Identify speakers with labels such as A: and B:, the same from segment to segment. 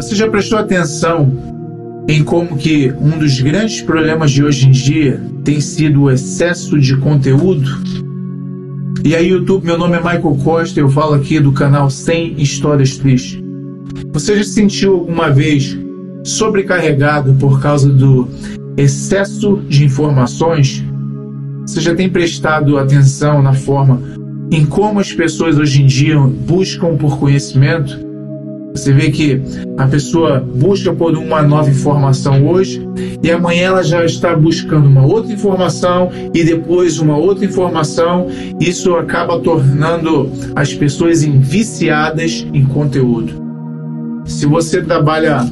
A: Você já prestou atenção em como que um dos grandes problemas de hoje em dia tem sido o excesso de conteúdo? E aí, YouTube, meu nome é Michael Costa, eu falo aqui do canal 100 Histórias Tristes. Você já se sentiu alguma vez sobrecarregado por causa do excesso de informações? Você já tem prestado atenção na forma em como as pessoas hoje em dia buscam por conhecimento? Você vê que a pessoa busca por uma nova informação hoje e amanhã ela já está buscando uma outra informação e depois uma outra informação. Isso acaba tornando as pessoas viciadas em conteúdo. Se você trabalha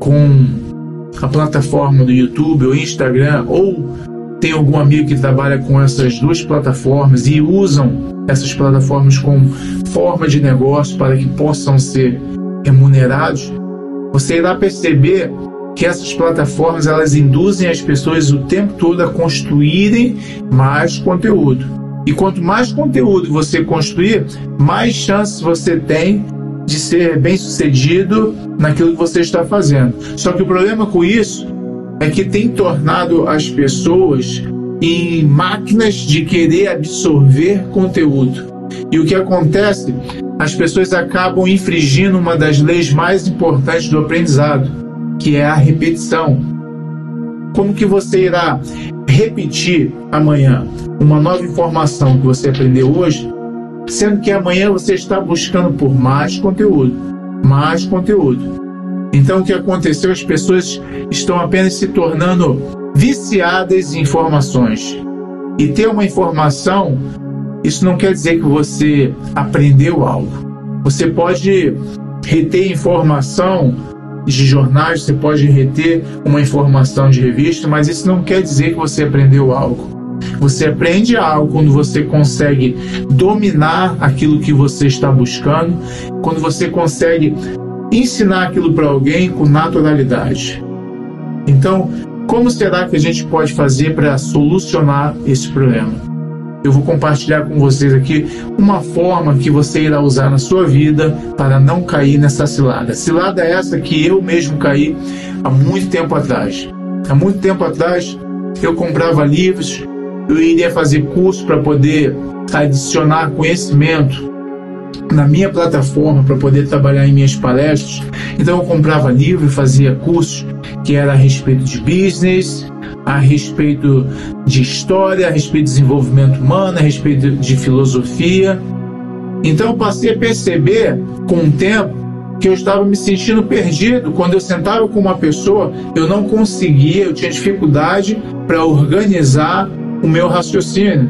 A: com a plataforma do YouTube ou Instagram ou tem algum amigo que trabalha com essas duas plataformas e usam essas plataformas como forma de negócio para que possam ser remunerados, você irá perceber que essas plataformas elas induzem as pessoas o tempo todo a construírem mais conteúdo. E quanto mais conteúdo você construir, mais chances você tem de ser bem sucedido naquilo que você está fazendo. Só que o problema com isso é que tem tornado as pessoas em máquinas de querer absorver conteúdo. E o que acontece as pessoas acabam infringindo uma das leis mais importantes do aprendizado, que é a repetição. Como que você irá repetir amanhã uma nova informação que você aprendeu hoje, sendo que amanhã você está buscando por mais conteúdo, mais conteúdo. Então o que aconteceu? As pessoas estão apenas se tornando viciadas em informações. E ter uma informação isso não quer dizer que você aprendeu algo. Você pode reter informação de jornais, você pode reter uma informação de revista, mas isso não quer dizer que você aprendeu algo. Você aprende algo quando você consegue dominar aquilo que você está buscando, quando você consegue ensinar aquilo para alguém com naturalidade. Então, como será que a gente pode fazer para solucionar esse problema? Eu vou compartilhar com vocês aqui uma forma que você irá usar na sua vida para não cair nessa cilada. Cilada é essa que eu mesmo caí há muito tempo atrás. Há muito tempo atrás eu comprava livros, eu iria fazer curso para poder adicionar conhecimento na minha plataforma para poder trabalhar em minhas palestras. Então eu comprava livro fazia cursos que era a respeito de business, a respeito de história, a respeito de desenvolvimento humano, a respeito de filosofia. Então eu passei a perceber com o tempo que eu estava me sentindo perdido. Quando eu sentava com uma pessoa, eu não conseguia, eu tinha dificuldade para organizar o meu raciocínio,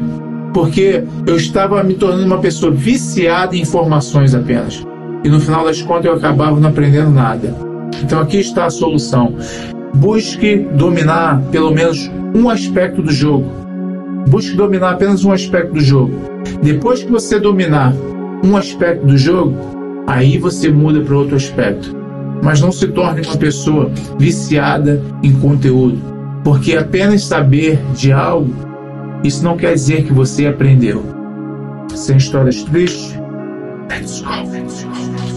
A: porque eu estava me tornando uma pessoa viciada em informações apenas. E no final das contas eu acabava não aprendendo nada. Então aqui está a solução. Busque dominar pelo menos um aspecto do jogo. Busque dominar apenas um aspecto do jogo. Depois que você dominar um aspecto do jogo, aí você muda para outro aspecto. Mas não se torne uma pessoa viciada em conteúdo, porque apenas saber de algo, isso não quer dizer que você aprendeu. Sem histórias tristes, let's go, let's go.